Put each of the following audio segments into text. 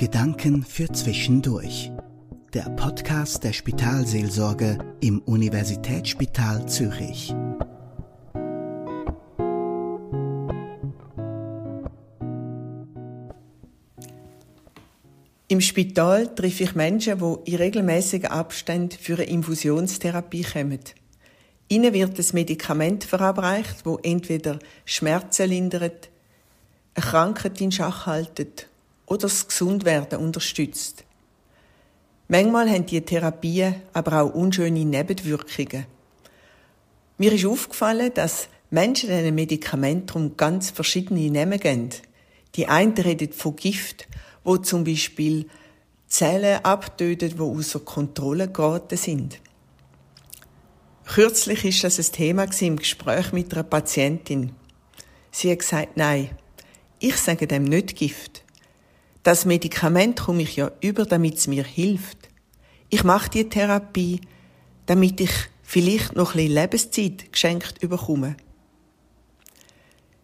Gedanken für Zwischendurch. Der Podcast der Spitalseelsorge im Universitätsspital Zürich. Im Spital treffe ich Menschen, die in regelmäßigen Abständen für eine Infusionstherapie kommen. Ihnen wird ein Medikament verabreicht, wo entweder Schmerzen lindert, eine Krankheit in Schach haltet oder das Gesundwerden unterstützt. Manchmal haben diese Therapien aber auch unschöne Nebenwirkungen. Mir ist aufgefallen, dass Menschen diesen Medikamenten ganz verschiedene Namen geben. Die einen reden von Gift, wo zum Beispiel Zellen abtötet, die außer Kontrolle geraten sind. Kürzlich ist das ein Thema im Gespräch mit einer Patientin. Sie hat gesagt, nein, ich sage dem nicht Gift. Das Medikament komme ich ja über, damit es mir hilft. Ich mache die Therapie, damit ich vielleicht noch ein bisschen Lebenszeit geschenkt bekomme.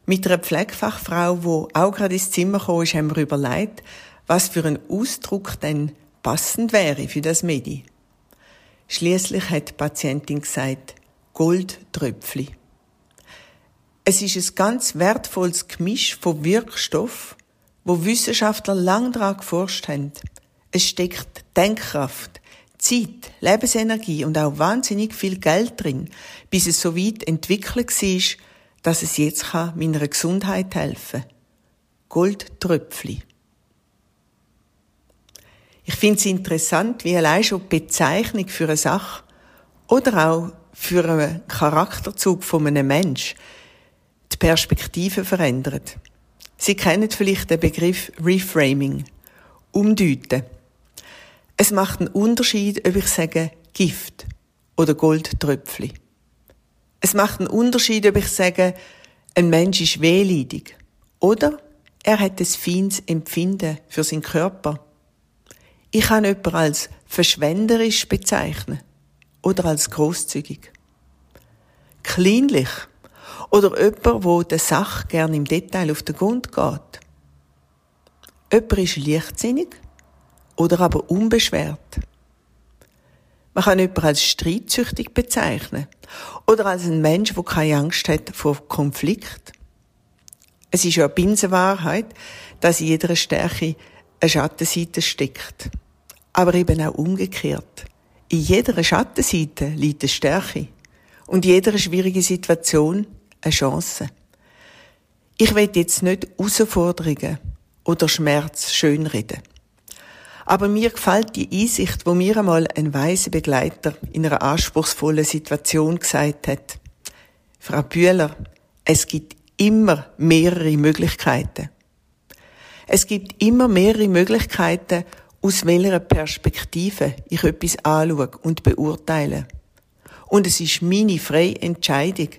Mit einer Pflegefachfrau, die auch gerade ins Zimmer kam, ist, haben wir überlegt, was für ein Ausdruck denn passend wäre für das Medi. Schließlich hat die Patientin gesagt, Goldtröpfli. Es ist ein ganz wertvolles Gemisch von Wirkstoff, wo Wissenschaftler lang daran geforscht haben. Es steckt Denkkraft, Zeit, Lebensenergie und auch wahnsinnig viel Geld drin, bis es so weit entwickelt war, dass es jetzt meiner Gesundheit helfen kann. Goldtröpfli. Ich finde es interessant, wie allein schon die Bezeichnung für eine Sache oder auch für einen Charakterzug von einem Menschen die Perspektive verändert. Sie kennen vielleicht den Begriff Reframing, umdeuten. Es macht einen Unterschied, ob ich sage Gift oder Goldtröpfli. Es macht einen Unterschied, ob ich sage, ein Mensch ist wehleidig oder er hat ein feines Empfinden für seinen Körper ich kann jemanden als verschwenderisch bezeichnen oder als großzügig. Kleinlich oder jemand, wo der Sache gern im Detail auf den Grund geht. Jemand ist leichtsinnig oder aber unbeschwert. Man kann jemanden als streitsüchtig bezeichnen oder als ein Mensch, der keine Angst hat vor Konflikt. Es ist ja eine Binsenwahrheit, dass in jeder Stärke eine Schattenseite steckt aber eben auch umgekehrt. In jeder Schattenseite liegt eine Stärke und in jeder schwierigen Situation eine Chance. Ich will jetzt nicht Herausforderungen oder Schmerz schönreden. Aber mir gefällt die Einsicht, wo mir einmal ein weiser Begleiter in einer anspruchsvollen Situation gesagt hat. Frau Bühler, es gibt immer mehrere Möglichkeiten. Es gibt immer mehrere Möglichkeiten, aus welcher Perspektive ich etwas anschaue und beurteile. Und es ist meine freie Entscheidung,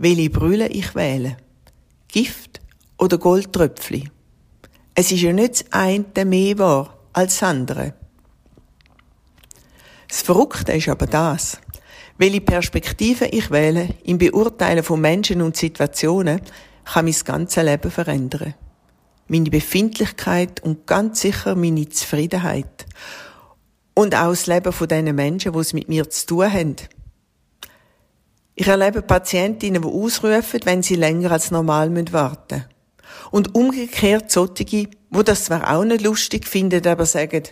welche Brille ich wähle. Gift oder Goldtröpfli. Es ist ja nicht das eine mehr wahr als das andere. Das Verrückte ist aber das. Welche Perspektive ich wähle im Beurteilen von Menschen und Situationen, kann mein ganzes Leben verändern meine Befindlichkeit und ganz sicher meine Zufriedenheit. Und auch das Leben von diesen Menschen, die es mit mir zu tun haben. Ich erlebe Patientinnen, die ausrufen, wenn sie länger als normal warten müssen. Und umgekehrt solche, die das zwar auch nicht lustig finden, aber sagen,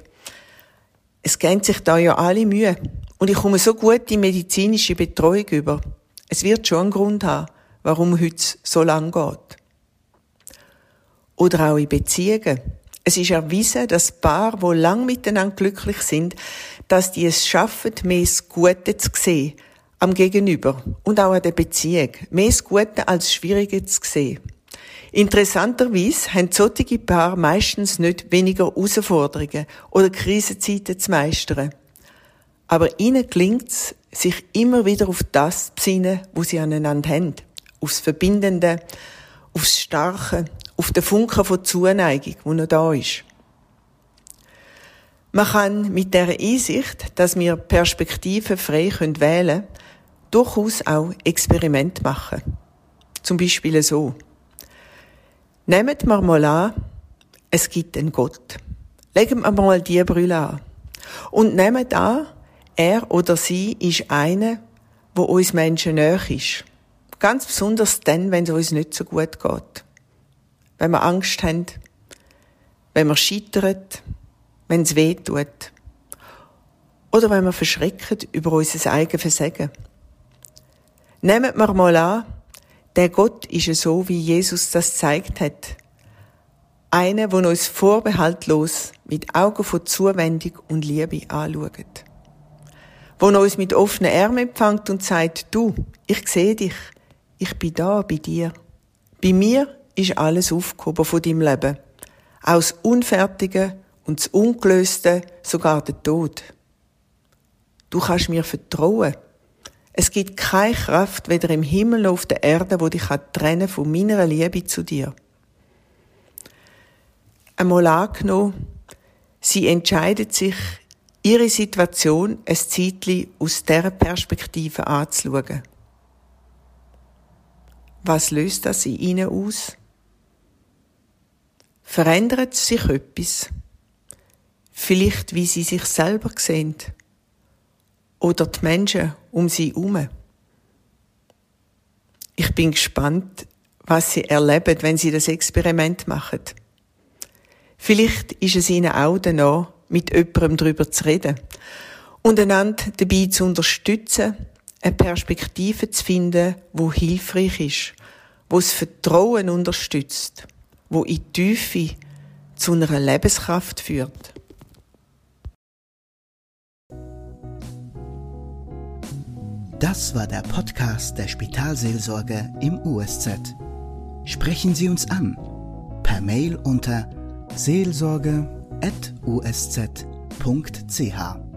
es geben sich da ja alle Mühe. Und ich komme so gut die medizinische Betreuung über. Es wird schon einen Grund haben, warum heute so lang geht. Oder auch in Beziehungen. Es ist erwiesen, dass Paar, wo lang miteinander glücklich sind, dass die es schaffen, mehr das Gute zu sehen am Gegenüber und auch an der Beziehung. Mehr das Gute als das Schwierige zu sehen. Interessanterweise haben solche Paare meistens nicht weniger Herausforderungen oder Krisenzeiten zu meistern. Aber ihnen gelingt es, sich immer wieder auf das zu besinnen, wo sie aneinander haben. Aufs Verbindende, aufs Starke, auf den Funken von Zuneigung, wo noch da ist. Man kann mit der Einsicht, dass wir Perspektiven frei wählen können, durchaus auch Experiment machen. Zum Beispiel so. Nehmt wir mal an, es gibt einen Gott. Legen wir mal die Brille an. Und nehmen an, er oder sie ist einer, wo uns Menschen näher ist. Ganz besonders dann, wenn es uns nicht so gut geht. Wenn wir Angst haben, wenn wir scheitern, wenn es weh tut. Oder wenn wir verschrecken über unser eigenes Versagen. Nehmen wir mal an, der Gott ist so, wie Jesus das gezeigt hat. Einer, der uns vorbehaltlos mit Augen von Zuwendung und Liebe anschaut. Wo uns mit offenen Armen empfängt und sagt, du, ich sehe dich, ich bin da bei dir. Bei mir ist alles aufgehoben von deinem Leben. Auch das Unfertige und das Ungelöste, sogar der Tod. Du kannst mir vertrauen. Es gibt keine Kraft, weder im Himmel noch auf der Erde, wo dich trennen von meiner Liebe zu dir. Einmal angenommen, sie entscheidet sich, ihre Situation ein Zeitchen aus dieser Perspektive anzuschauen. Was löst das in ihnen aus? Verändert sich etwas? Vielleicht, wie sie sich selber sehen? Oder die Menschen um sie herum? Ich bin gespannt, was sie erleben, wenn sie das Experiment machen. Vielleicht ist es ihnen auch danach, mit jemandem darüber zu reden und einander dabei zu unterstützen, eine Perspektive zu finden, wo hilfreich ist, wo das Vertrauen unterstützt, wo in die Tiefe zu einer Lebenskraft führt. Das war der Podcast der Spitalseelsorge im USZ. Sprechen Sie uns an per Mail unter seelsorge.usz.ch.